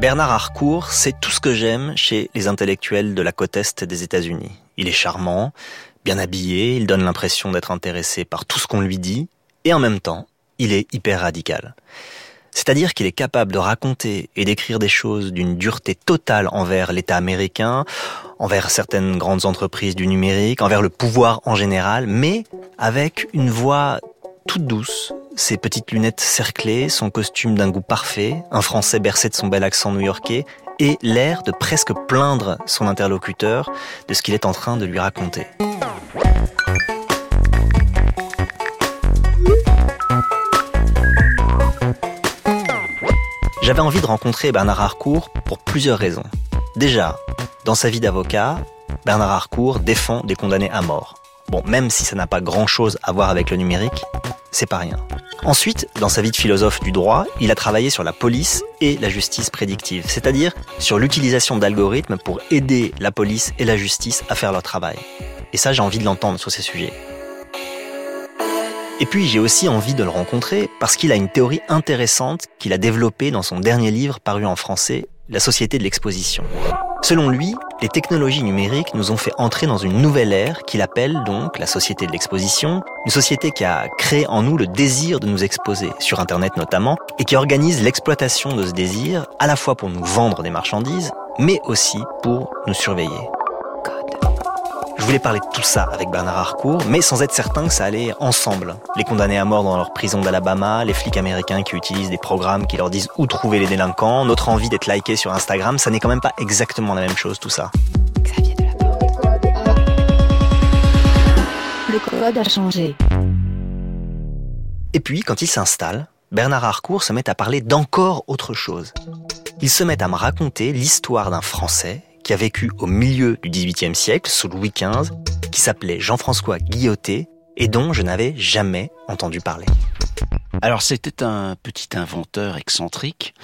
Bernard Harcourt, c'est tout ce que j'aime chez les intellectuels de la côte est des États-Unis. Il est charmant, bien habillé, il donne l'impression d'être intéressé par tout ce qu'on lui dit, et en même temps, il est hyper radical. C'est-à-dire qu'il est capable de raconter et d'écrire des choses d'une dureté totale envers l'État américain, envers certaines grandes entreprises du numérique, envers le pouvoir en général, mais avec une voix toute douce, ses petites lunettes cerclées, son costume d'un goût parfait, un français bercé de son bel accent new-yorkais, et l'air de presque plaindre son interlocuteur de ce qu'il est en train de lui raconter. J'avais envie de rencontrer Bernard Harcourt pour plusieurs raisons. Déjà, dans sa vie d'avocat, Bernard Harcourt défend des condamnés à mort. Bon, même si ça n'a pas grand-chose à voir avec le numérique, c'est pas rien. Ensuite, dans sa vie de philosophe du droit, il a travaillé sur la police et la justice prédictive, c'est-à-dire sur l'utilisation d'algorithmes pour aider la police et la justice à faire leur travail. Et ça, j'ai envie de l'entendre sur ces sujets. Et puis j'ai aussi envie de le rencontrer parce qu'il a une théorie intéressante qu'il a développée dans son dernier livre paru en français, La Société de l'exposition. Selon lui, les technologies numériques nous ont fait entrer dans une nouvelle ère qu'il appelle donc la société de l'exposition, une société qui a créé en nous le désir de nous exposer, sur Internet notamment, et qui organise l'exploitation de ce désir à la fois pour nous vendre des marchandises, mais aussi pour nous surveiller. Je voulais parler de tout ça avec Bernard Harcourt, mais sans être certain que ça allait ensemble. Les condamnés à mort dans leur prison d'Alabama, les flics américains qui utilisent des programmes qui leur disent où trouver les délinquants, notre envie d'être liké sur Instagram, ça n'est quand même pas exactement la même chose tout ça. Xavier Le code a changé. Et puis, quand il s'installe, Bernard Harcourt se met à parler d'encore autre chose. Il se met à me raconter l'histoire d'un Français qui a vécu au milieu du XVIIIe siècle, sous Louis XV, qui s'appelait Jean-François Guilloté et dont je n'avais jamais entendu parler. Alors c'était un petit inventeur excentrique.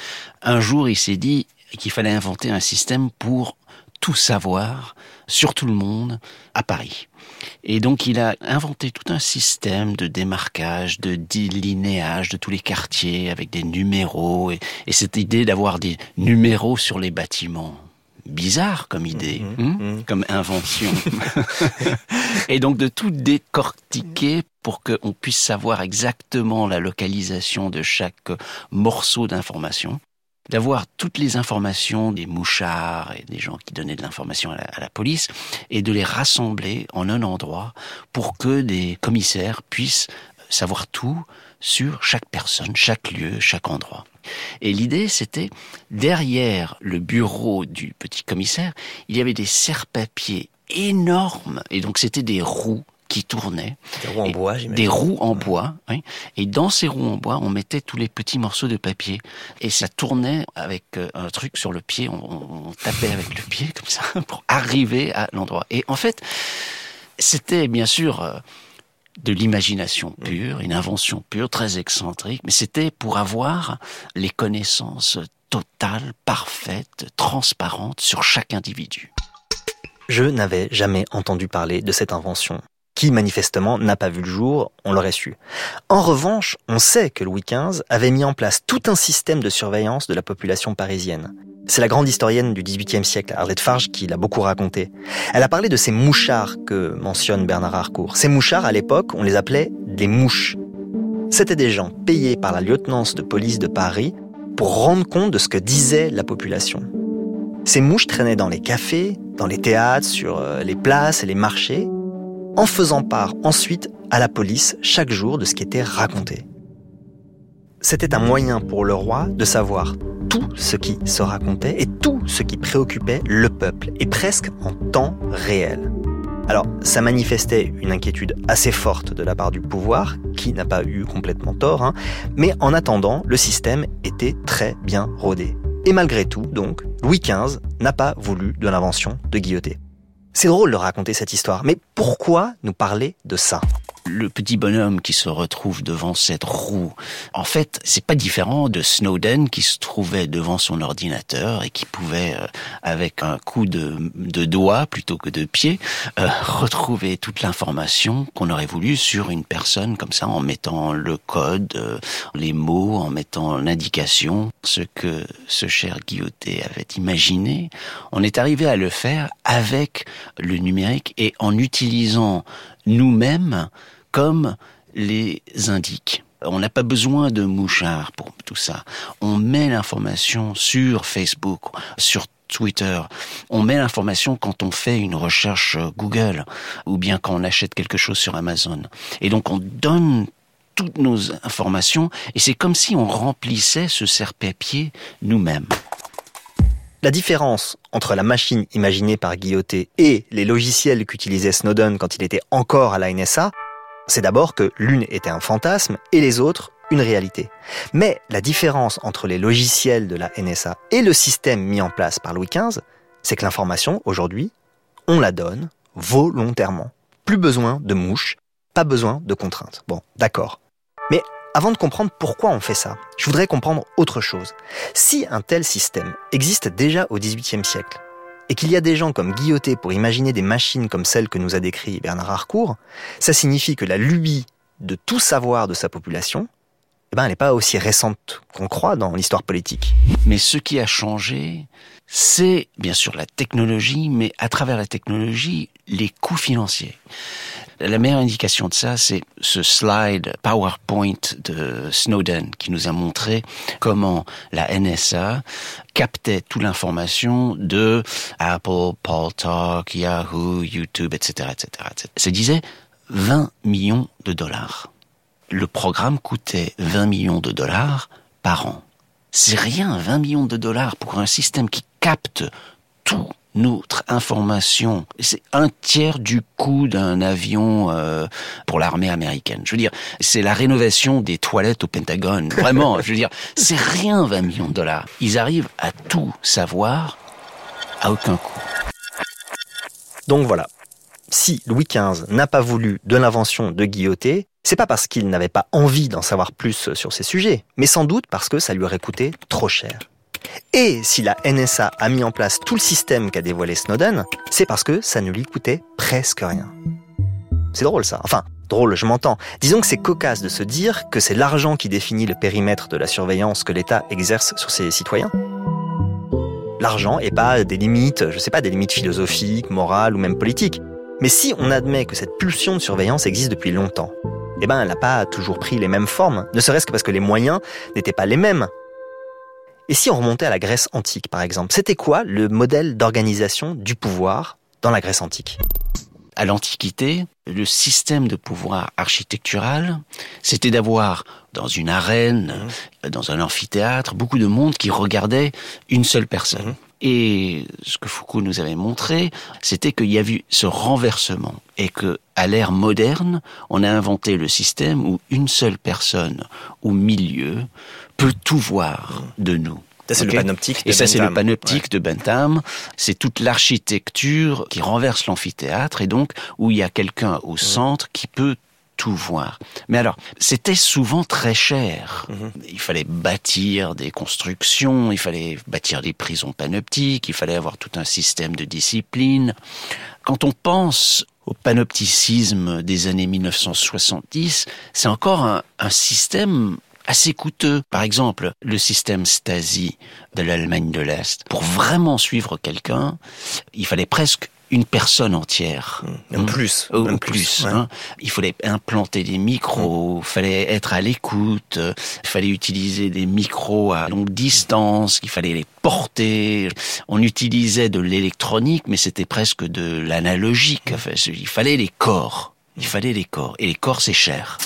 Un jour, il s'est dit qu'il fallait inventer un système pour tout savoir sur tout le monde à Paris. Et donc il a inventé tout un système de démarquage, de délinéage de tous les quartiers avec des numéros et, et cette idée d'avoir des numéros sur les bâtiments bizarre comme idée, mhm. hein, mhm. comme invention. et donc de tout décortiquer pour qu'on puisse savoir exactement la localisation de chaque morceau d'information d'avoir toutes les informations des mouchards et des gens qui donnaient de l'information à, à la, police et de les rassembler en un endroit pour que des commissaires puissent savoir tout sur chaque personne, chaque lieu, chaque endroit. Et l'idée, c'était, derrière le bureau du petit commissaire, il y avait des serre-papiers énormes, et donc c'était des roues qui tournaient. Des roues en bois, j'imagine. Des roues en bois, oui. Et dans ces roues en bois, on mettait tous les petits morceaux de papier. Et ça tournait avec euh, un truc sur le pied, on, on tapait avec le pied, comme ça, pour arriver à l'endroit. Et en fait, c'était bien sûr euh, de l'imagination pure, une invention pure, très excentrique, mais c'était pour avoir les connaissances totales, parfaites, transparentes sur chaque individu. Je n'avais jamais entendu parler de cette invention qui manifestement n'a pas vu le jour, on l'aurait su. En revanche, on sait que Louis XV avait mis en place tout un système de surveillance de la population parisienne. C'est la grande historienne du XVIIIe siècle, Arlette Farge, qui l'a beaucoup raconté. Elle a parlé de ces mouchards que mentionne Bernard Harcourt. Ces mouchards, à l'époque, on les appelait des mouches. C'étaient des gens payés par la lieutenance de police de Paris pour rendre compte de ce que disait la population. Ces mouches traînaient dans les cafés, dans les théâtres, sur euh, les places et les marchés, en faisant part ensuite à la police chaque jour de ce qui était raconté. C'était un moyen pour le roi de savoir tout ce qui se racontait et tout ce qui préoccupait le peuple, et presque en temps réel. Alors, ça manifestait une inquiétude assez forte de la part du pouvoir, qui n'a pas eu complètement tort, hein, mais en attendant, le système était très bien rodé. Et malgré tout, donc, Louis XV n'a pas voulu de l'invention de Guilloté. C'est drôle de raconter cette histoire, mais pourquoi nous parler de ça? Le petit bonhomme qui se retrouve devant cette roue, en fait, c'est pas différent de Snowden qui se trouvait devant son ordinateur et qui pouvait, euh, avec un coup de, de doigt plutôt que de pied, euh, retrouver toute l'information qu'on aurait voulu sur une personne comme ça en mettant le code, euh, les mots, en mettant l'indication, ce que ce cher Guilloté avait imaginé. On est arrivé à le faire avec le numérique et en utilisant nous-mêmes comme les indiques. On n'a pas besoin de mouchards pour tout ça. On met l'information sur Facebook, sur Twitter. On met l'information quand on fait une recherche Google ou bien quand on achète quelque chose sur Amazon. Et donc on donne toutes nos informations et c'est comme si on remplissait ce serre-papier nous-mêmes. La différence entre la machine imaginée par Guilloté et les logiciels qu'utilisait Snowden quand il était encore à la NSA, c'est d'abord que l'une était un fantasme et les autres une réalité. Mais la différence entre les logiciels de la NSA et le système mis en place par Louis XV, c'est que l'information, aujourd'hui, on la donne volontairement. Plus besoin de mouches, pas besoin de contraintes. Bon, d'accord. Mais avant de comprendre pourquoi on fait ça, je voudrais comprendre autre chose. Si un tel système existe déjà au XVIIIe siècle, et qu'il y a des gens comme Guilloté pour imaginer des machines comme celles que nous a décrit Bernard Harcourt, ça signifie que la lubie de tout savoir de sa population, eh ben, elle n'est pas aussi récente qu'on croit dans l'histoire politique. Mais ce qui a changé, c'est bien sûr la technologie, mais à travers la technologie, les coûts financiers. La meilleure indication de ça, c'est ce slide PowerPoint de Snowden qui nous a montré comment la NSA captait toute l'information de Apple, Paul Talk, Yahoo, YouTube, etc., etc., etc. Ça disait 20 millions de dollars. Le programme coûtait 20 millions de dollars par an. C'est rien, 20 millions de dollars pour un système qui capte tout notre information. C'est un tiers du coût d'un avion euh, pour l'armée américaine. Je veux dire, c'est la rénovation des toilettes au Pentagone. Vraiment, je veux dire, c'est rien 20 millions de dollars. Ils arrivent à tout savoir à aucun coût. Donc voilà. Si Louis XV n'a pas voulu de l'invention de Guilloté, c'est pas parce qu'il n'avait pas envie d'en savoir plus sur ces sujets, mais sans doute parce que ça lui aurait coûté trop cher. Et si la NSA a mis en place tout le système qu'a dévoilé Snowden, c'est parce que ça ne lui coûtait presque rien. C'est drôle ça. Enfin, drôle, je m'entends. Disons que c'est cocasse de se dire que c'est l'argent qui définit le périmètre de la surveillance que l'État exerce sur ses citoyens. L'argent et pas des limites, je sais pas, des limites philosophiques, morales ou même politiques. Mais si on admet que cette pulsion de surveillance existe depuis longtemps, eh ben elle n'a pas toujours pris les mêmes formes, ne serait-ce que parce que les moyens n'étaient pas les mêmes. Et si on remontait à la Grèce antique, par exemple, c'était quoi le modèle d'organisation du pouvoir dans la Grèce antique? À l'Antiquité, le système de pouvoir architectural, c'était d'avoir dans une arène, mmh. dans un amphithéâtre, beaucoup de monde qui regardait une seule personne. Mmh. Et ce que Foucault nous avait montré, c'était qu'il y a eu ce renversement et que, à l'ère moderne, on a inventé le système où une seule personne au milieu peut tout voir de nous. c'est le panoptique de Et ça, c'est le panoptique de Bentham. C'est toute l'architecture qui renverse l'amphithéâtre et donc où il y a quelqu'un au centre qui peut tout voir. Mais alors, c'était souvent très cher. Mhm. Il fallait bâtir des constructions, il fallait bâtir des prisons panoptiques, il fallait avoir tout un système de discipline. Quand on pense au panopticisme des années 1970, c'est encore un, un système assez coûteux. Par exemple, le système Stasi de l'Allemagne de l'Est. Pour vraiment suivre quelqu'un, il fallait presque une personne entière. Un mmh. plus. un plus. Hein. Il fallait implanter des micros, il fallait être à l'écoute, il fallait utiliser des micros à longue distance, il fallait les porter. On utilisait de l'électronique, mais c'était presque de l'analogique. il fallait les corps. Il fallait les corps. Et les corps, c'est cher.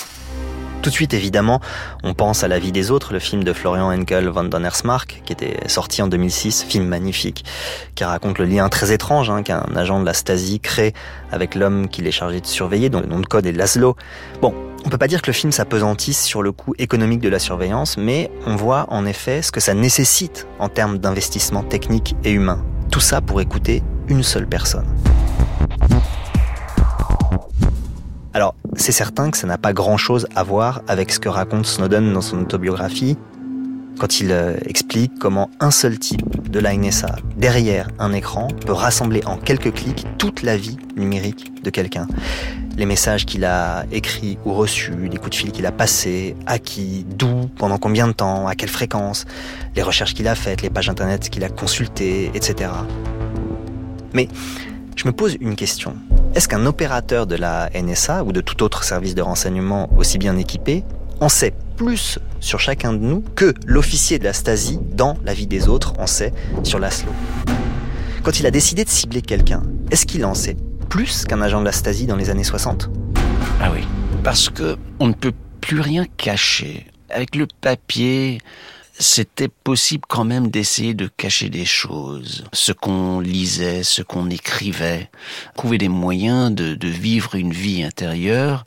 Tout de suite, évidemment, on pense à La vie des autres, le film de Florian Henkel van Donnersmarck, qui était sorti en 2006, film magnifique, qui raconte le lien très étrange hein, qu'un agent de la Stasi crée avec l'homme qu'il est chargé de surveiller, dont le nom de code est Laszlo. Bon, on peut pas dire que le film s'apesantisse sur le coût économique de la surveillance, mais on voit en effet ce que ça nécessite en termes d'investissement technique et humain. Tout ça pour écouter une seule personne. Alors, c'est certain que ça n'a pas grand-chose à voir avec ce que raconte Snowden dans son autobiographie, quand il euh, explique comment un seul type de la NSA, derrière un écran, peut rassembler en quelques clics toute la vie numérique de quelqu'un. Les messages qu'il a écrits ou reçus, les coups de fil qu'il a passés, à qui, d'où, pendant combien de temps, à quelle fréquence, les recherches qu'il a faites, les pages internet qu'il a consultées, etc. Mais je me pose une question. Est-ce qu'un opérateur de la NSA ou de tout autre service de renseignement aussi bien équipé en sait plus sur chacun de nous que l'officier de la Stasi dans la vie des autres en sait sur Laszlo. Quand il a décidé de cibler quelqu'un, est-ce qu'il en sait plus qu'un agent de la Stasi dans les années 60 Ah oui, parce que on ne peut plus rien cacher. Avec le papier, c'était possible quand même d'essayer de cacher des choses, ce qu'on lisait, ce qu'on écrivait, trouver des moyens de, de vivre une vie intérieure.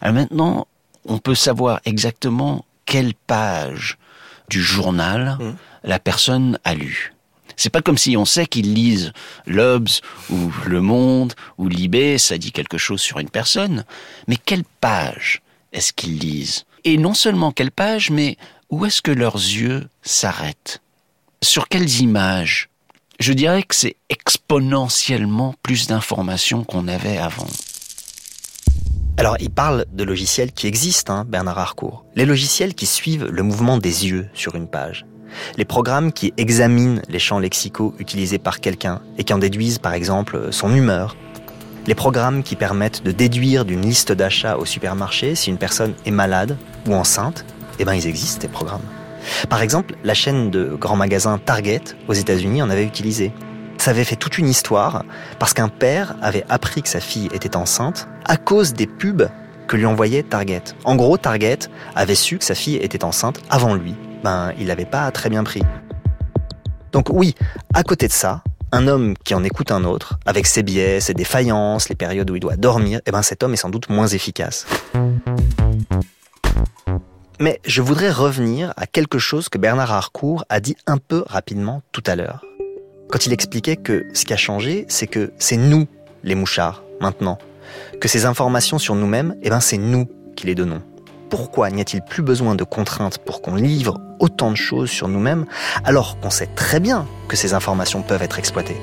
Alors maintenant, on peut savoir exactement quelle page du journal mmh. la personne a lu. C'est pas comme si on sait qu'ils lisent l'Obs ou Le Monde ou Libé, ça dit quelque chose sur une personne. Mais quelle page est-ce qu'ils lisent Et non seulement quelle page, mais où est-ce que leurs yeux s'arrêtent? Sur quelles images? Je dirais que c'est exponentiellement plus d'informations qu'on avait avant. Alors, il parle de logiciels qui existent, hein, Bernard Harcourt. Les logiciels qui suivent le mouvement des yeux sur une page. Les programmes qui examinent les champs lexicaux utilisés par quelqu'un et qui en déduisent par exemple son humeur. Les programmes qui permettent de déduire d'une liste d'achats au supermarché si une personne est malade ou enceinte eh ben ils existent, ces programmes. Par exemple, la chaîne de grands magasins Target aux États-Unis en avait utilisé. Ça avait fait toute une histoire parce qu'un père avait appris que sa fille était enceinte à cause des pubs que lui envoyait Target. En gros, Target avait su que sa fille était enceinte avant lui. Ben, il l'avait pas très bien pris. Donc oui, à côté de ça, un homme qui en écoute un autre, avec ses biais, ses défaillances, les périodes où il doit dormir, eh ben cet homme est sans doute moins efficace. Mais je voudrais revenir à quelque chose que Bernard Harcourt a dit un peu rapidement tout à l'heure. Quand il expliquait que ce qui a changé, c'est que c'est nous, les mouchards, maintenant. Que ces informations sur nous-mêmes, eh ben c'est nous qui les donnons. Pourquoi n'y a-t-il plus besoin de contraintes pour qu'on livre autant de choses sur nous-mêmes alors qu'on sait très bien que ces informations peuvent être exploitées?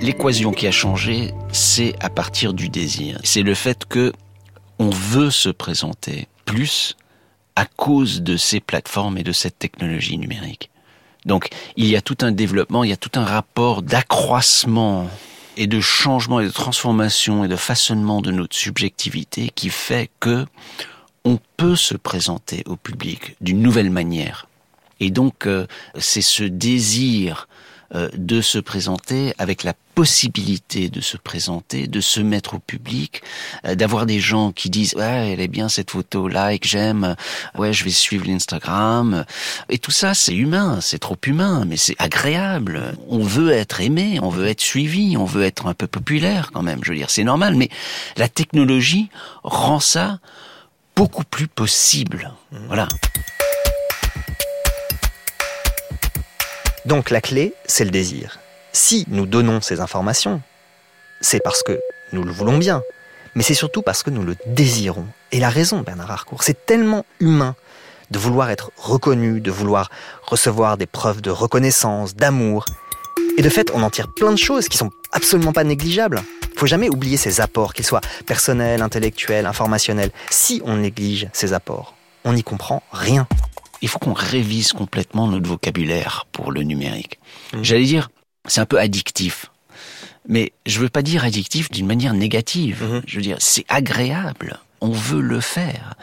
L'équation qui a changé, c'est à partir du désir. C'est le fait que on veut se présenter plus à cause de ces plateformes et de cette technologie numérique. Donc il y a tout un développement, il y a tout un rapport d'accroissement et de changement et de transformation et de façonnement de notre subjectivité qui fait que on peut se présenter au public d'une nouvelle manière. Et donc euh, c'est ce désir de se présenter, avec la possibilité de se présenter, de se mettre au public, euh, d'avoir des gens qui disent ouais elle est bien cette photo like j'aime, ouais je vais suivre l'Instagram et tout ça c'est humain, c'est trop humain mais c'est agréable. On veut être aimé, on veut être suivi, on veut être un peu populaire quand même. Je veux dire c'est normal mais la technologie rend ça beaucoup plus possible. Voilà. Donc la clé, c'est le désir. Si nous donnons ces informations, c'est parce que nous le voulons bien, mais c'est surtout parce que nous le désirons. Et la raison, Bernard Harcourt, c'est tellement humain de vouloir être reconnu, de vouloir recevoir des preuves de reconnaissance, d'amour. Et de fait, on en tire plein de choses qui sont absolument pas négligeables. Faut jamais oublier ces apports, qu'ils soient personnels, intellectuels, informationnels. Si on néglige ces apports, on n'y comprend rien il faut qu'on révise complètement notre vocabulaire pour le numérique. Mmh. J'allais dire, c'est un peu addictif. Mais je veux pas dire addictif d'une manière négative. Mmh. Je veux dire, c'est agréable. On veut le faire.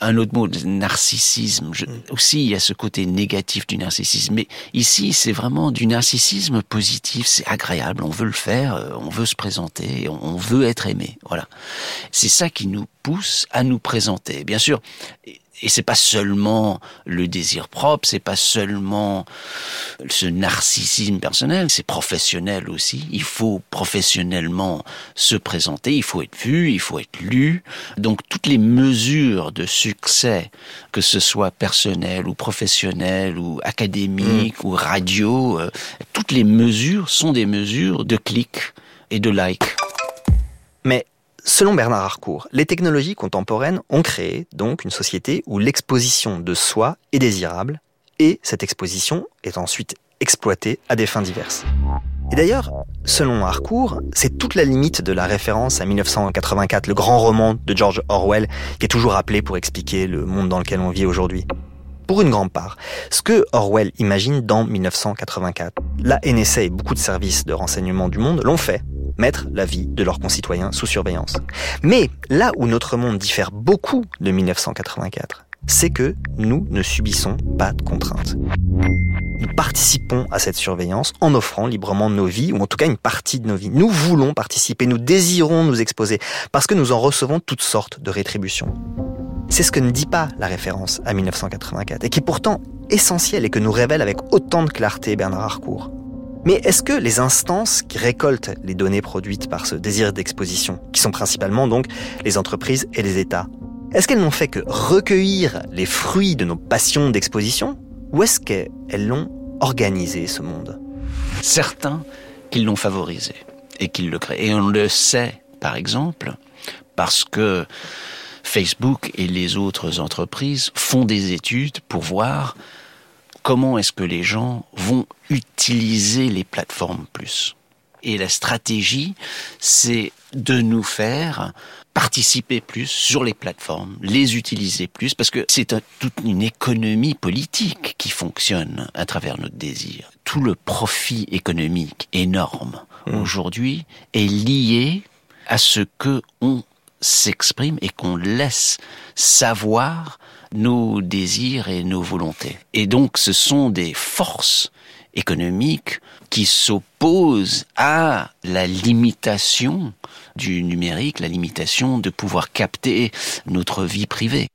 Un autre mot, narcissisme. Je, mmh. Aussi, il y a ce côté négatif du narcissisme. Mais ici, c'est vraiment du narcissisme positif. C'est agréable. On veut le faire. Euh, on veut se présenter. On veut être aimé. Voilà. C'est ça qui nous pousse à nous présenter. Bien sûr, et c'est pas seulement le désir propre, c'est pas seulement ce narcissisme personnel, c'est professionnel aussi. Il faut professionnellement se présenter, il faut être vu, il faut être lu. Donc toutes les mesures de succès, que ce soit personnel ou professionnel ou académique mm. ou radio, euh, toutes les mesures sont des mesures de clics et de likes. Mais Selon Bernard Harcourt, les technologies contemporaines ont créé donc une société où l'exposition de soi est désirable et cette exposition est ensuite exploitée à des fins diverses. Et d'ailleurs, selon Harcourt, c'est toute la limite de la référence à 1984, le grand roman de George Orwell, qui est toujours appelé pour expliquer le monde dans lequel on vit aujourd'hui. Pour une grande part, ce que Orwell imagine dans 1984, la NSA et beaucoup de services de renseignement du monde l'ont fait, mettre la vie de leurs concitoyens sous surveillance. Mais là où notre monde diffère beaucoup de 1984, c'est que nous ne subissons pas de contraintes. Nous participons à cette surveillance en offrant librement nos vies, ou en tout cas une partie de nos vies. Nous voulons participer, nous désirons nous exposer, parce que nous en recevons toutes sortes de rétributions. C'est ce que ne dit pas la référence à 1984, et qui est pourtant essentiel et que nous révèle avec autant de clarté Bernard Harcourt. Mais est-ce que les instances qui récoltent les données produites par ce désir d'exposition, qui sont principalement donc les entreprises et les États, est-ce qu'elles n'ont fait que recueillir les fruits de nos passions d'exposition Ou est-ce qu'elles l'ont organisé, ce monde? Certains qu'ils l'ont favorisé et qu'ils le créent. Et on le sait, par exemple, parce que Facebook et les autres entreprises font des études pour voir comment est-ce que les gens vont utiliser les plateformes plus. Et la stratégie, c'est de nous faire participer plus sur les plateformes, les utiliser plus, parce que c'est toute une économie politique qui fonctionne à travers notre désir. Tout le profit économique énorme mmh. aujourd'hui est lié à ce que on s'exprime et qu'on laisse savoir nos désirs et nos volontés. Et donc ce sont des forces économiques qui s'opposent à la limitation du numérique, la limitation de pouvoir capter notre vie privée.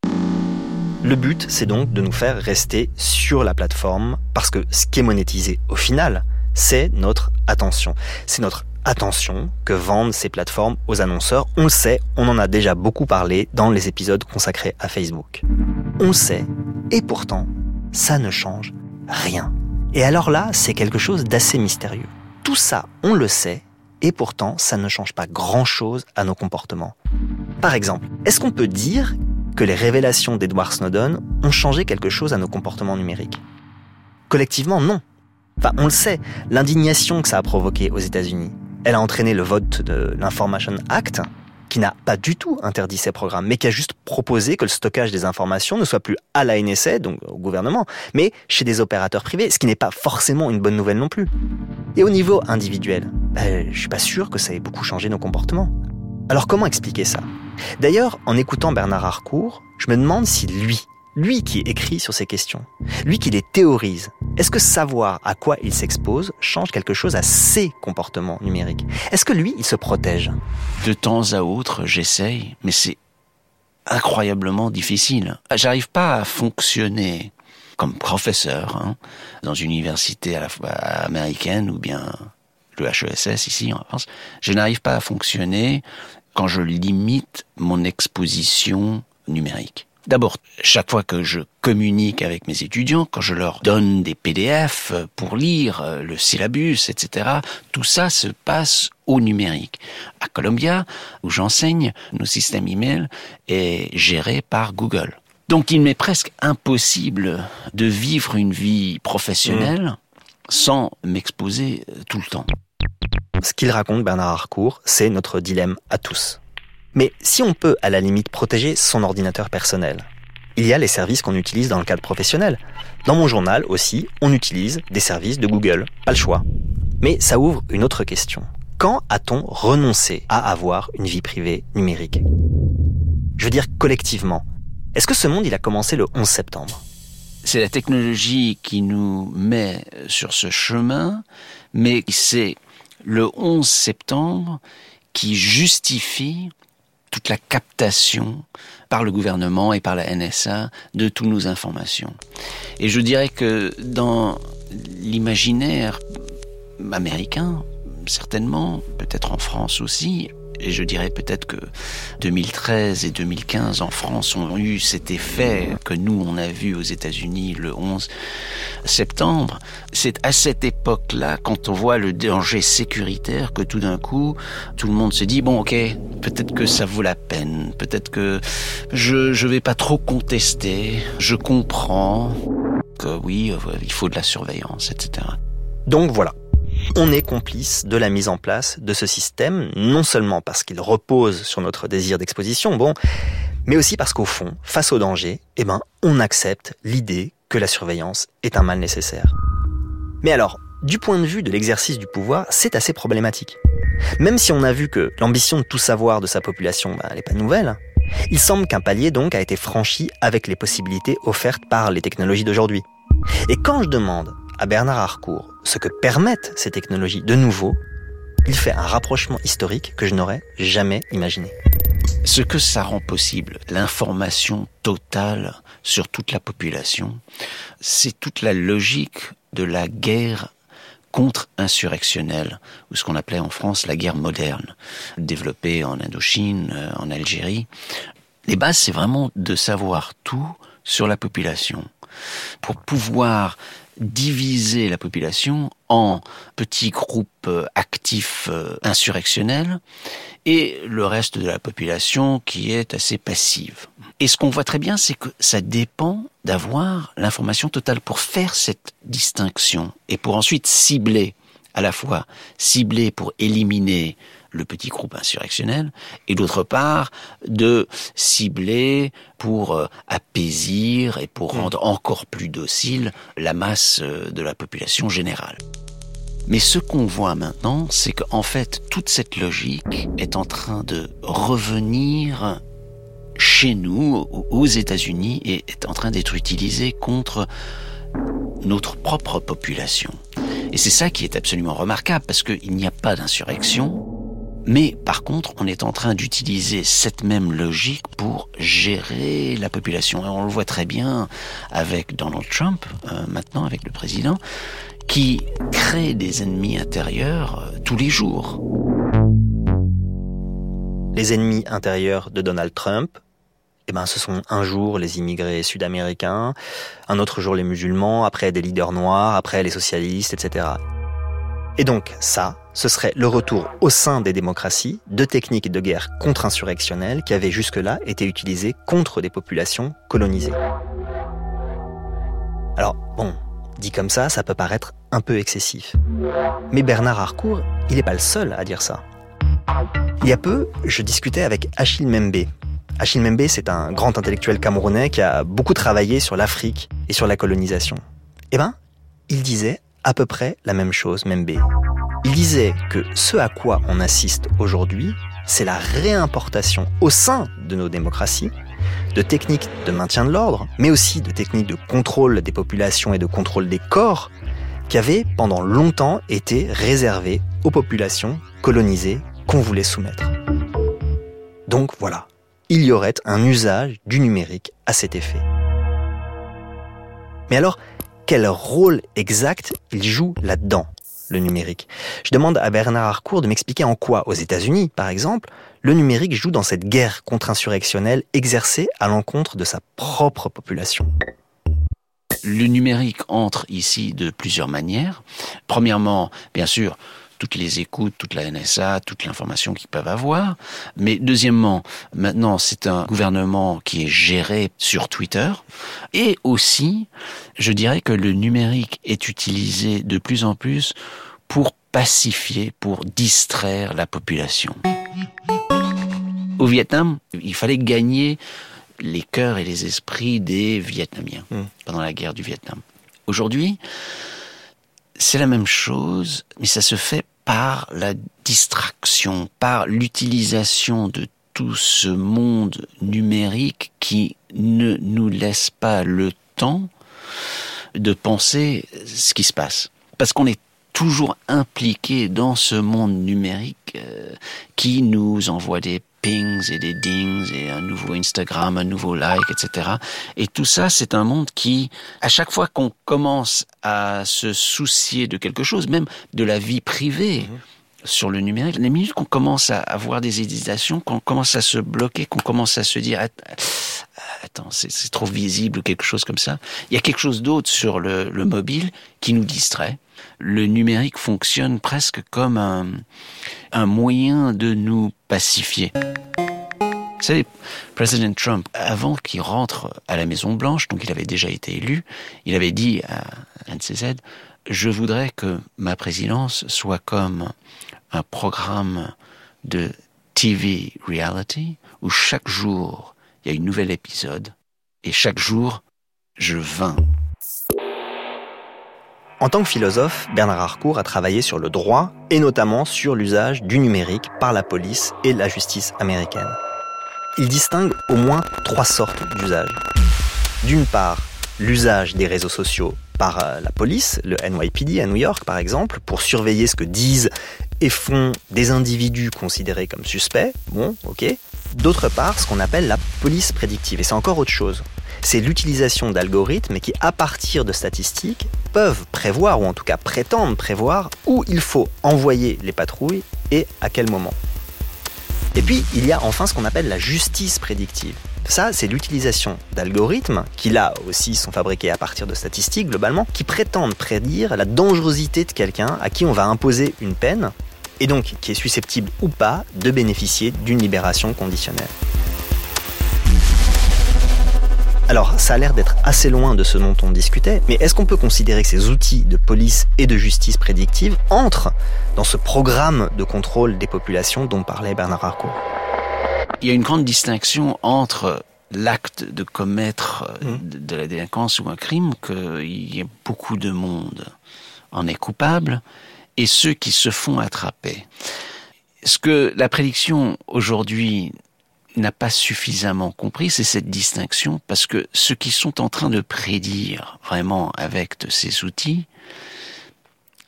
Le but, c'est donc de nous faire rester sur la plateforme parce que ce qui est monétisé au final, c'est notre attention. C'est notre attention que vendent ces plateformes aux annonceurs. On le sait, on en a déjà beaucoup parlé dans les épisodes consacrés à Facebook. On sait, et pourtant, ça ne change rien. Et alors là, c'est quelque chose d'assez mystérieux. Tout ça, on le sait, et pourtant, ça ne change pas grand-chose à nos comportements. Par exemple, est-ce qu'on peut dire que les révélations d'Edward Snowden ont changé quelque chose à nos comportements numériques? Collectivement, non. Enfin, on le sait, l'indignation que ça a provoqué aux États-Unis, elle a entraîné le vote de l'Information Act, qui n'a pas du tout interdit ces programmes, mais qui a juste proposé que le stockage des informations ne soit plus à la NSA, donc au gouvernement, mais chez des opérateurs privés, ce qui n'est pas forcément une bonne nouvelle non plus. Et au niveau individuel, ben, je suis pas sûr que ça ait beaucoup changé nos comportements. Alors comment expliquer ça? D'ailleurs, en écoutant Bernard Harcourt, je me demande si lui, lui qui écrit sur ces questions, lui qui les théorise, est-ce que savoir à quoi il s'expose change quelque chose à ses comportements numériques? Est-ce que lui, il se protège? De temps à autre, j'essaye, mais c'est incroyablement difficile. J'arrive pas à fonctionner comme professeur hein, dans une université à la fois américaine ou bien le HESS ici en France. Je n'arrive pas à fonctionner quand je limite mon exposition numérique. D'abord, chaque fois que je communique avec mes étudiants, quand je leur donne des PDF pour lire euh, le syllabus, etc., tout ça se passe au numérique. À Columbia, où j'enseigne, nos systèmes email est géré par Google. Donc il m'est presque impossible de vivre une vie professionnelle sans m'exposer euh, tout le temps. Ce qu'il raconte, Bernard Harcourt, c'est notre dilemme à tous. Mais si on peut à la limite protéger son ordinateur personnel, il y a les services qu'on utilise dans le cadre professionnel. Dans mon journal aussi, on utilise des services de Google, pas le choix. Mais ça ouvre une autre question. Quand a-t-on renoncé à avoir une vie privée numérique? Je veux dire collectivement. Est-ce que ce monde, il a commencé le 11 septembre? C'est la technologie qui nous met sur ce chemin, mais c'est le 11 septembre qui justifie toute la captation par le gouvernement et par la NSA de toutes nos informations. Et je dirais que dans l'imaginaire américain, certainement, peut-être en France aussi, Et je dirais peut-être que 2013 et 2015 en France ont eu cet effet que nous, on a vu aux États-Unis le 11 septembre. C'est à cette époque-là, quand on voit le danger sécuritaire, que tout d'un coup, tout le monde se dit, bon, ok, peut-être que ça vaut la peine, peut-être que je je vais pas trop contester, je comprends que oui, euh, il faut de la surveillance, etc. Donc voilà, on est complice de la mise en place de ce système, non seulement parce qu'il repose sur notre désir d'exposition, bon, mais aussi parce qu'au fond, face au danger, eh ben, on accepte l'idée que la surveillance est un mal nécessaire. Mais alors, du point de vue de l'exercice du pouvoir, c'est assez problématique. Même si on a vu que l'ambition de tout savoir de sa population, ben, elle n'est pas nouvelle, il semble qu'un palier donc a été franchi avec les possibilités offertes par les technologies d'aujourd'hui. Et quand je demande à Bernard Harcourt ce que permettent ces technologies de nouveau, il fait un rapprochement historique que je n'aurais jamais imaginé. Ce que ça rend possible, l'information totale sur toute la population, c'est toute la logique de la guerre contre-insurrectionnelle, ou ce qu'on appelait en France la guerre moderne, développée en Indochine, euh, en Algérie. Les bases, c'est vraiment de savoir tout sur la population pour pouvoir diviser la population en petits groupes euh, actifs euh, insurrectionnels et le reste de la population qui est assez passive. Et ce qu'on voit très bien, c'est que ça dépend d'avoir l'information totale pour faire cette distinction et pour ensuite cibler à la fois cibler pour éliminer le petit groupe insurrectionnel, et d'autre part de cibler pour euh, apaisir et pour mm. rendre encore plus docile la masse euh, de la population générale. Mais ce qu'on voit maintenant, c'est qu'en fait, toute cette logique est en train de revenir chez nous, aux États-Unis, et est en train d'être utilisée contre notre propre population. Et c'est ça qui est absolument remarquable, parce qu'il n'y a pas d'insurrection, mais par contre, on est en train d'utiliser cette même logique pour gérer la population. Et on le voit très bien avec Donald Trump, euh, maintenant avec le président, qui crée des ennemis intérieurs euh, tous les jours. Les ennemis intérieurs de Donald Trump, eh ben, ce sont un jour les immigrés sud-américains, un autre jour les musulmans, après des leaders noirs, après les socialistes, etc. Et donc ça, ce serait le retour au sein des démocraties de techniques de guerre contre-insurrectionnelles qui avaient jusque-là été utilisées contre des populations colonisées. Alors bon, dit comme ça, ça peut paraître un peu excessif. Mais Bernard Harcourt, il n'est pas le seul à dire ça. Il y a peu, je discutais avec Achille Membe. Achille Membe, c'est un grand intellectuel camerounais qui a beaucoup travaillé sur l'Afrique et sur la colonisation. Eh ben, il disait à peu près la même chose, B. Il disait que ce à quoi on assiste aujourd'hui, c'est la réimportation au sein de nos démocraties de techniques de maintien de l'ordre, mais aussi de techniques de contrôle des populations et de contrôle des corps qui avaient pendant longtemps été réservées aux populations colonisées qu'on voulait soumettre. Donc voilà, il y aurait un usage du numérique à cet effet. Mais alors, quel rôle exact il joue là-dedans, le numérique. Je demande à Bernard Harcourt de m'expliquer en quoi, aux États-Unis par exemple, le numérique joue dans cette guerre contre-insurrectionnelle exercée à l'encontre de sa propre population. Le numérique entre ici de plusieurs manières. Premièrement, bien sûr, toutes les écoutes, toute la NSA, toute l'information qu'ils peuvent avoir. Mais deuxièmement, maintenant, c'est un gouvernement qui est géré sur Twitter. Et aussi, je dirais que le numérique est utilisé de plus en plus pour pacifier, pour distraire la population. Au Vietnam, il fallait gagner les cœurs et les esprits des Vietnamiens hmm. pendant la guerre du Vietnam. Aujourd'hui, c'est la même chose, mais ça se fait par la distraction, par l'utilisation de tout ce monde numérique qui ne nous laisse pas le temps de penser ce qui se passe. Parce qu'on est toujours impliqué dans ce monde numérique euh, qui nous envoie des pings et des dings et un nouveau Instagram, un nouveau like, etc. Et tout ça, c'est un monde qui, à chaque fois qu'on commence à se soucier de quelque chose, même de la vie privée, mhm. sur le numérique, les minutes qu'on commence à avoir des hésitations, qu'on commence à se bloquer, qu'on commence à se dire attends, c'est trop visible ou quelque chose comme ça, il y a quelque chose d'autre sur le, le, mobile qui nous distrait. Le numérique fonctionne presque comme un, un moyen de nous pacifier. Vous savez, Président Trump, avant qu'il rentre à la Maison Blanche, donc il avait déjà été élu, il avait dit à NCZ, je voudrais que ma présidence soit comme un programme de TV reality où chaque jour il y a une nouvel épisode et chaque jour je vins. En tant que philosophe, Bernard Harcourt a travaillé sur le droit et notamment sur l'usage du numérique par la police et la justice américaine. Il distingue au moins trois sortes d'usages. D'une part, l'usage des réseaux sociaux par euh, la police, le NYPD à New York par exemple, pour surveiller ce que disent et font des individus considérés comme suspects. Bon, ok. D'autre part, ce qu'on appelle la police prédictive. Et c'est encore autre chose. C'est l'utilisation d'algorithmes qui, à partir de statistiques, peuvent prévoir, ou en tout cas prétendent prévoir, où il faut envoyer les patrouilles et à quel moment. Et puis, il y a enfin ce qu'on appelle la justice prédictive. Ça, c'est l'utilisation d'algorithmes, qui là aussi sont fabriqués à partir de statistiques globalement, qui prétendent prédire la dangerosité de quelqu'un à qui on va imposer une peine, et donc qui est susceptible ou pas de bénéficier d'une libération conditionnelle. Alors, ça a l'air d'être assez loin de ce dont on discutait, mais est-ce qu'on peut considérer que ces outils de police et de justice prédictive entrent dans ce programme de contrôle des populations dont parlait Bernard Harcourt Il y a une grande distinction entre l'acte de commettre mmh. de la délinquance ou un crime, qu'il y a beaucoup de monde en est coupable, et ceux qui se font attraper. Ce que la prédiction aujourd'hui n'a pas suffisamment compris, c'est cette distinction, parce que ceux qui sont en train de prédire vraiment avec ces outils,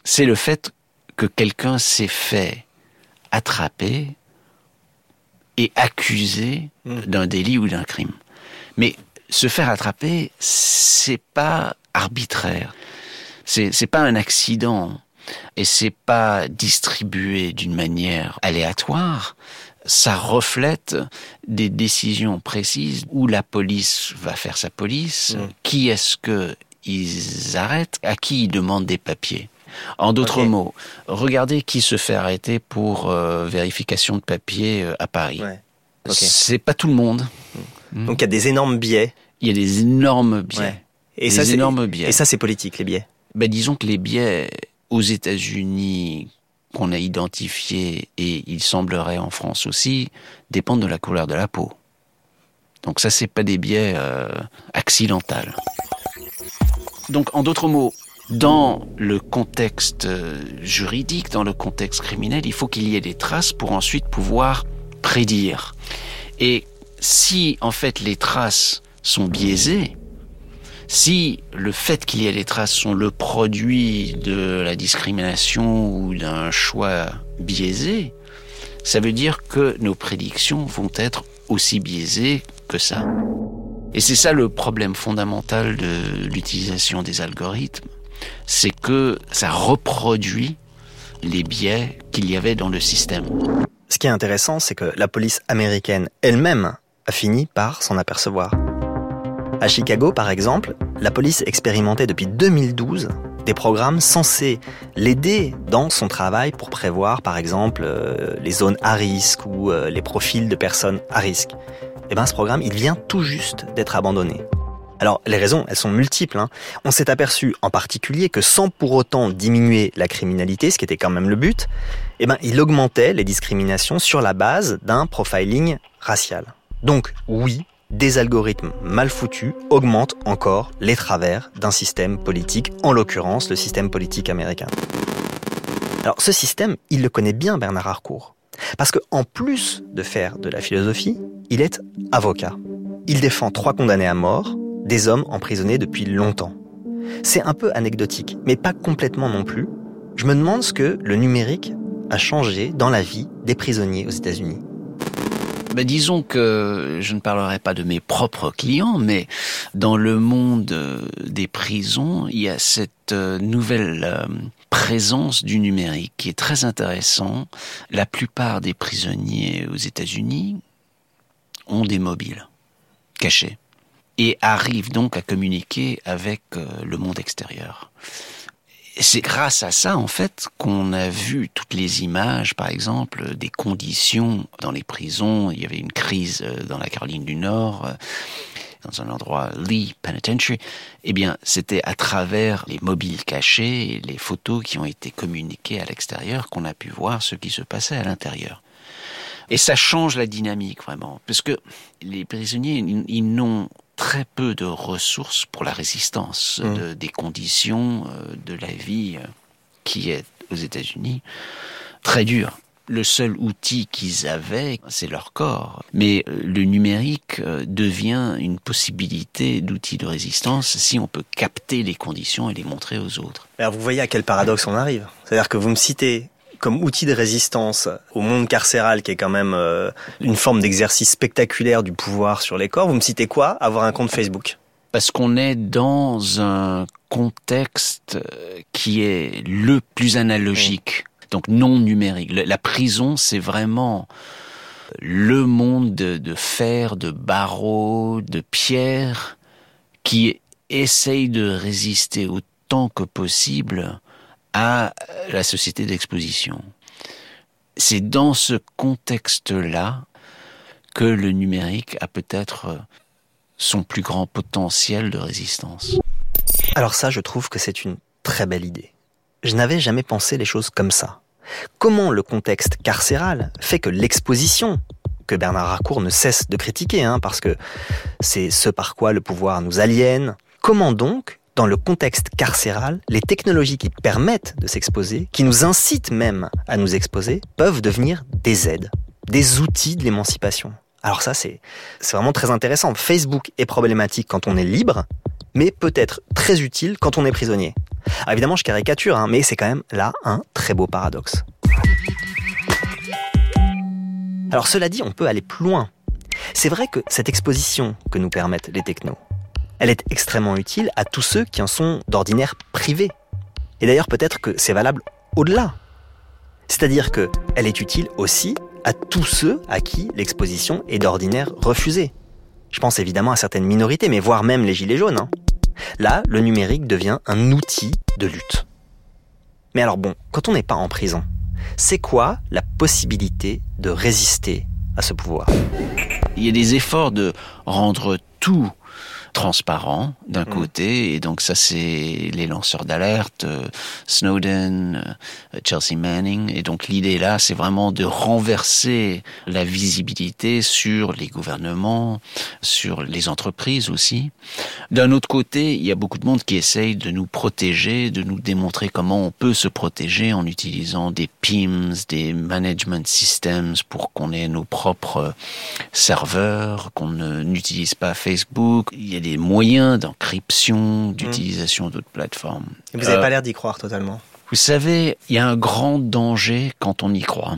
c'est le fait que quelqu'un s'est fait attraper et accusé mmh. d'un délit ou d'un crime. Mais se faire attraper, c'est pas arbitraire. C'est, c'est pas un accident et c'est pas distribué d'une manière aléatoire ça reflète des décisions précises où la police va faire sa police, mm. qui est-ce que ils arrêtent, à qui ils demandent des papiers. En d'autres mots, regardez qui se fait arrêter pour euh, vérification de papiers euh, à Paris. Ouais. C'est pas tout le monde. Mm. Donc il y a des énormes biais. Il y a des énormes biais. Et, ça, énormes biais. et ça, c'est politique, les biais. Ben, disons que les biais aux États-Unis, qu'on a identifié et il semblerait en France aussi dépendent de la couleur de la peau. Donc ça, c'est pas des biais euh, accidentels. Donc en d'autres mots, dans le contexte euh, juridique, dans le contexte criminel, il faut qu'il y ait des traces pour ensuite pouvoir prédire. Et si en fait les traces sont biaisées, si le fait qu'il y ait des traces sont le produit de la discrimination ou d'un choix biaisé, ça veut dire que nos prédictions vont être aussi biaisées que ça. Et c'est ça le problème fondamental de l'utilisation des algorithmes, c'est que ça reproduit les biais qu'il y avait dans le système. Ce qui est intéressant, c'est que la police américaine elle-même a fini par s'en apercevoir. À Chicago, par exemple, la police expérimentait depuis 2012 des programmes censés l'aider dans son travail pour prévoir, par exemple, euh, les zones à risque ou euh, les profils de personnes à risque. Et eh bien, ce programme, il vient tout juste d'être abandonné. Alors, les raisons, elles sont multiples. Hein. On s'est aperçu en particulier que sans pour autant diminuer la criminalité, ce qui était quand même le but, eh ben, il augmentait les discriminations sur la base d'un profiling racial. Donc, oui, des algorithmes mal foutus augmentent encore les travers d'un système politique, en l'occurrence le système politique américain. Alors ce système, il le connaît bien Bernard Harcourt. Parce qu'en plus de faire de la philosophie, il est avocat. Il défend trois condamnés à mort, des hommes emprisonnés depuis longtemps. C'est un peu anecdotique, mais pas complètement non plus. Je me demande ce que le numérique a changé dans la vie des prisonniers aux États-Unis. Ben, disons que je ne parlerai pas de mes propres clients, mais dans le monde euh, des prisons, il y a cette euh, nouvelle euh, présence du numérique qui est très intéressant. La plupart des prisonniers aux États-Unis ont des mobiles cachés et arrivent donc à communiquer avec le monde extérieur c'est grâce à ça, en fait, qu'on a vu toutes les images, par exemple, des conditions dans les prisons. Il y avait une crise euh, dans la Caroline du Nord, euh, dans un endroit Lee Penitentiary. Eh bien, c'était à travers les mobiles cachés et les photos qui ont été communiquées à l'extérieur qu'on a pu voir ce qui se passait à l'intérieur. Et ça change la dynamique, vraiment. Parce que les prisonniers, ils n'ont très peu de ressources pour la résistance mmh. de, des conditions euh, de la vie euh, qui est aux États-Unis très dure. Le seul outil qu'ils avaient, c'est leur corps. Mais euh, le numérique devient une possibilité d'outil de résistance si on peut capter les conditions et les montrer aux autres. Alors vous voyez à quel paradoxe on arrive. C'est-à-dire que vous me citez comme outil de résistance au monde carcéral, qui est quand même euh, une forme d'exercice spectaculaire du pouvoir sur les corps, vous me citez quoi Avoir un compte Facebook? Parce qu'on est dans un contexte euh, qui est le plus analogique, donc non numérique. La prison, c'est vraiment le monde de, fer, de barreaux, de pierre, qui essaye de résister autant que possible à la société d'exposition. C'est dans ce contexte-là que le numérique a peut-être son plus grand potentiel de résistance. Alors ça, je trouve que c'est une très belle idée. Je n'avais jamais pensé les choses comme ça. Comment le contexte carcéral fait que l'exposition, que Bernard Racour ne cesse de critiquer, hein, parce que c'est ce par quoi le pouvoir nous aliène, comment donc dans le contexte carcéral, les technologies qui permettent de s'exposer, qui nous incitent même à nous exposer, peuvent devenir des aides, des outils de l'émancipation. Alors ça, c'est vraiment très intéressant. Facebook est problématique quand on est libre, mais peut-être très utile quand on est prisonnier. Alors évidemment, je caricature, hein, mais c'est quand même là un très beau paradoxe. Alors cela dit, on peut aller plus loin. C'est vrai que cette exposition que nous permettent les technos, elle est extrêmement utile à tous ceux qui en sont d'ordinaire privés. Et d'ailleurs peut-être que c'est valable au-delà. C'est-à-dire qu'elle est utile aussi à tous ceux à qui l'exposition est d'ordinaire refusée. Je pense évidemment à certaines minorités, mais voire même les gilets jaunes. Hein. Là, le numérique devient un outil de lutte. Mais alors bon, quand on n'est pas en prison, c'est quoi la possibilité de résister à ce pouvoir? Il y a des efforts de rendre tout transparent d'un mm. côté, et donc ça c'est les lanceurs d'alerte, euh, Snowden, euh, Chelsea Manning, et donc l'idée là c'est vraiment de renverser la visibilité sur les gouvernements, sur les entreprises aussi. D'un autre côté, il y a beaucoup de monde qui essaye de nous protéger, de nous démontrer comment on peut se protéger en utilisant des PIMS, des management systems pour qu'on ait nos propres serveurs, qu'on n'utilise pas Facebook. Il y a des moyens d'encryption, d'utilisation d'autres plateformes. vous n'avez pas euh, l'air d'y croire totalement. Vous savez, il y a un grand danger quand on y croit.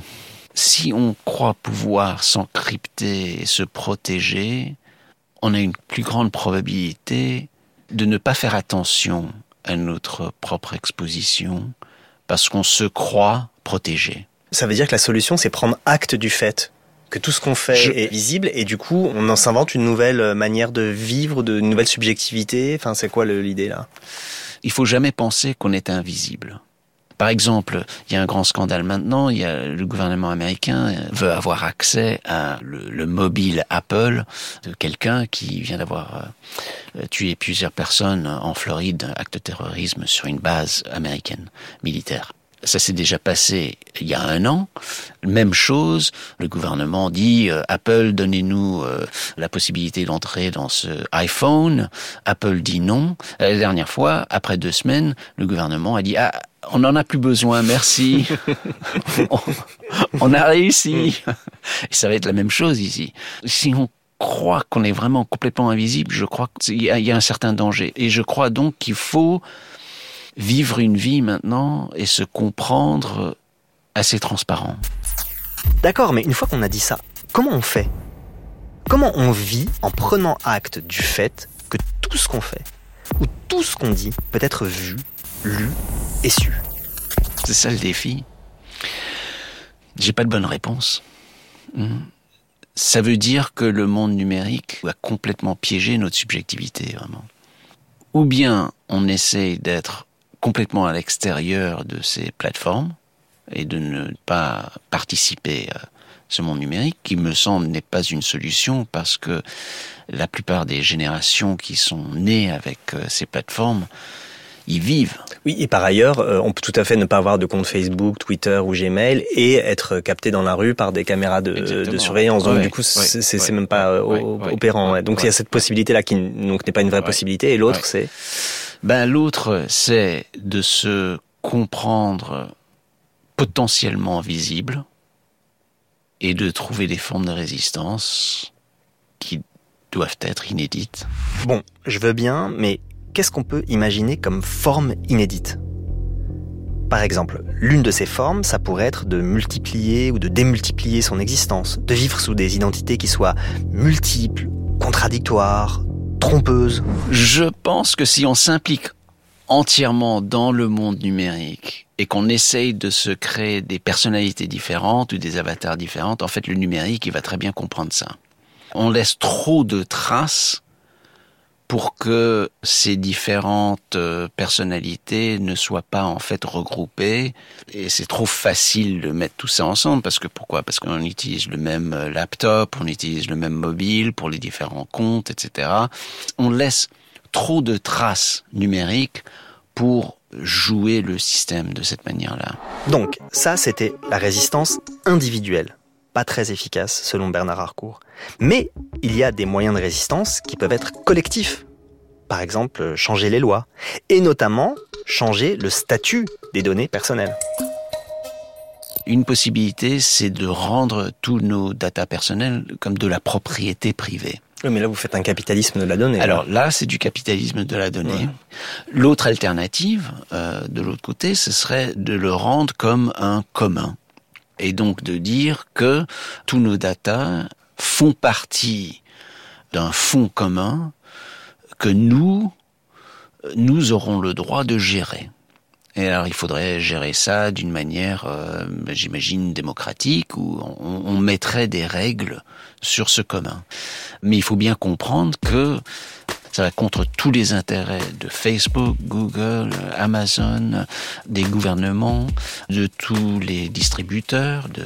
Si on croit pouvoir s'encrypter et se protéger, on a une plus grande probabilité de ne pas faire attention à notre propre exposition parce qu'on se croit protégé. Ça veut dire que la solution, c'est prendre acte du fait que tout ce qu'on fait est visible et du coup on en s'invente une nouvelle euh, manière de vivre, de une nouvelle subjectivité. Enfin, c'est quoi l'idée là? Il faut jamais penser qu'on est invisible. Par exemple, il y a un grand scandale maintenant, il y a le gouvernement américain veut avoir accès à le, mobile Apple de quelqu'un qui vient d'avoir euh, tué plusieurs personnes en Floride, acte de terrorisme sur une base américaine militaire. Ça s'est déjà passé il y a un an. Même chose, le gouvernement dit euh, Apple, donnez-nous euh, la possibilité d'entrer dans ce iPhone. Apple dit non. La dernière fois, après deux semaines, le gouvernement a dit ah on n'en a plus besoin, merci. on, a réussi. Et ça va être la même chose ici. Si on croit qu'on est vraiment complètement invisible, je crois qu'il y, y a un certain danger. Et je crois donc qu'il faut vivre une vie maintenant et se comprendre assez transparent. D'accord, mais une fois qu'on a dit ça, comment on fait? Comment on vit en prenant acte du fait que tout ce qu'on fait, ou tout ce qu'on dit, peut être vu, lu et su? C'est ça le défi. J'ai pas de bonne réponse. Hmm. Ça veut dire que le monde numérique a complètement piégé notre subjectivité, vraiment. Ou bien on essaye d'être complètement à l'extérieur de ces plateformes et de ne pas participer à ce monde numérique, qui me semble n'est pas une solution parce que la plupart des générations qui sont nées avec euh, ces plateformes ils vivent. Oui, et par ailleurs, euh, on peut tout à fait ne pas avoir de compte Facebook, Twitter ou Gmail et être capté dans la rue par des caméras de, surveillance. Donc du coup, c'est même pas euh, opérant. Donc il y a cette possibilité-là qui n'est pas une vraie possibilité. Et l'autre, c'est ben l'autre, c'est de se comprendre potentiellement visible et de trouver des formes de résistance qui doivent être inédites. Bon, je veux bien, mais qu'est-ce qu'on peut imaginer comme forme inédite? Par exemple, l'une de ces formes, ça pourrait être de multiplier ou de démultiplier son existence, de vivre sous des identités qui soient multiples, contradictoires, Je pense que si on s'implique entièrement dans le monde numérique et qu'on essaye de se créer des personnalités différentes ou des avatars différentes, en fait, le numérique, il va très bien comprendre ça. On laisse trop de traces pour que ces différentes euh, personnalités ne soient pas en fait regroupées. Et c'est trop facile de mettre tout ça ensemble parce que pourquoi? Parce qu'on utilise le même euh, laptop, on utilise le même mobile pour les différents comptes, etc. On laisse trop de traces numériques pour jouer le système de cette manière-là. Donc, ça, c'était la résistance individuelle pas très efficace selon Bernard Harcourt. Mais il y a des moyens de résistance qui peuvent être collectifs. Par exemple, changer les lois. Et notamment, changer le statut des données personnelles. Une possibilité, c'est de rendre tous nos data personnels comme de la propriété privée. Oui, mais là, vous faites un capitalisme de la donnée. Alors là, c'est du capitalisme de la donnée. L'autre alternative, euh, de l'autre côté, ce serait de le rendre comme un commun et donc de dire que tous nos data font partie d'un fonds commun que nous, nous aurons le droit de gérer. Et alors il faudrait gérer ça d'une manière, euh, j'imagine, démocratique, où on, on, mettrait des règles sur ce commun. Mais il faut bien comprendre que ça va contre tous les intérêts de Facebook, Google, Amazon, des gouvernements, de tous les distributeurs, de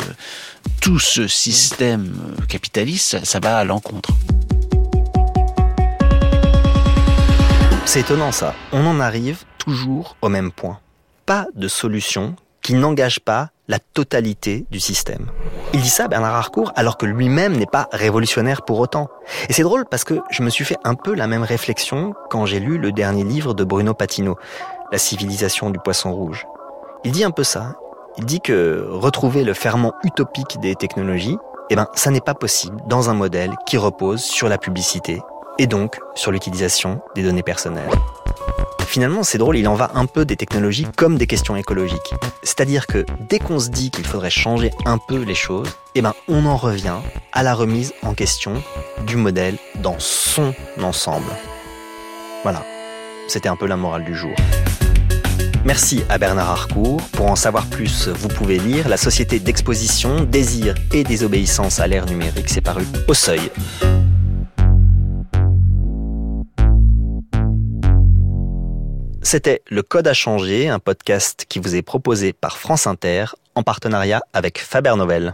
tout ce système capitaliste, ça, va à l'encontre. C'est étonnant ça. On en arrive toujours au même point. Pas de solution qui n'engage pas la totalité du système. Il dit ça, Bernard Harcourt, alors que lui-même n'est pas révolutionnaire pour autant. Et c'est drôle parce que je me suis fait un peu la même réflexion quand j'ai lu le dernier livre de Bruno Patino, La civilisation du poisson rouge. Il dit un peu ça. Il dit que retrouver le ferment utopique des technologies, eh ben, ça n'est pas possible dans un modèle qui repose sur la publicité et donc sur l'utilisation des données personnelles. Finalement, c'est drôle, il en va un peu des technologies comme des questions écologiques. C'est-à-dire que dès qu'on se dit qu'il faudrait changer un peu les choses, eh ben, on en revient à la remise en question du modèle dans son ensemble. Voilà. C'était un peu la morale du jour. Merci à Bernard Harcourt. Pour en savoir plus, vous pouvez lire La Société d'exposition, Désir et désobéissance à l'ère numérique. C'est paru au seuil. C'était Le Code à changer, un podcast qui vous est proposé par France Inter en partenariat avec Faber Novel.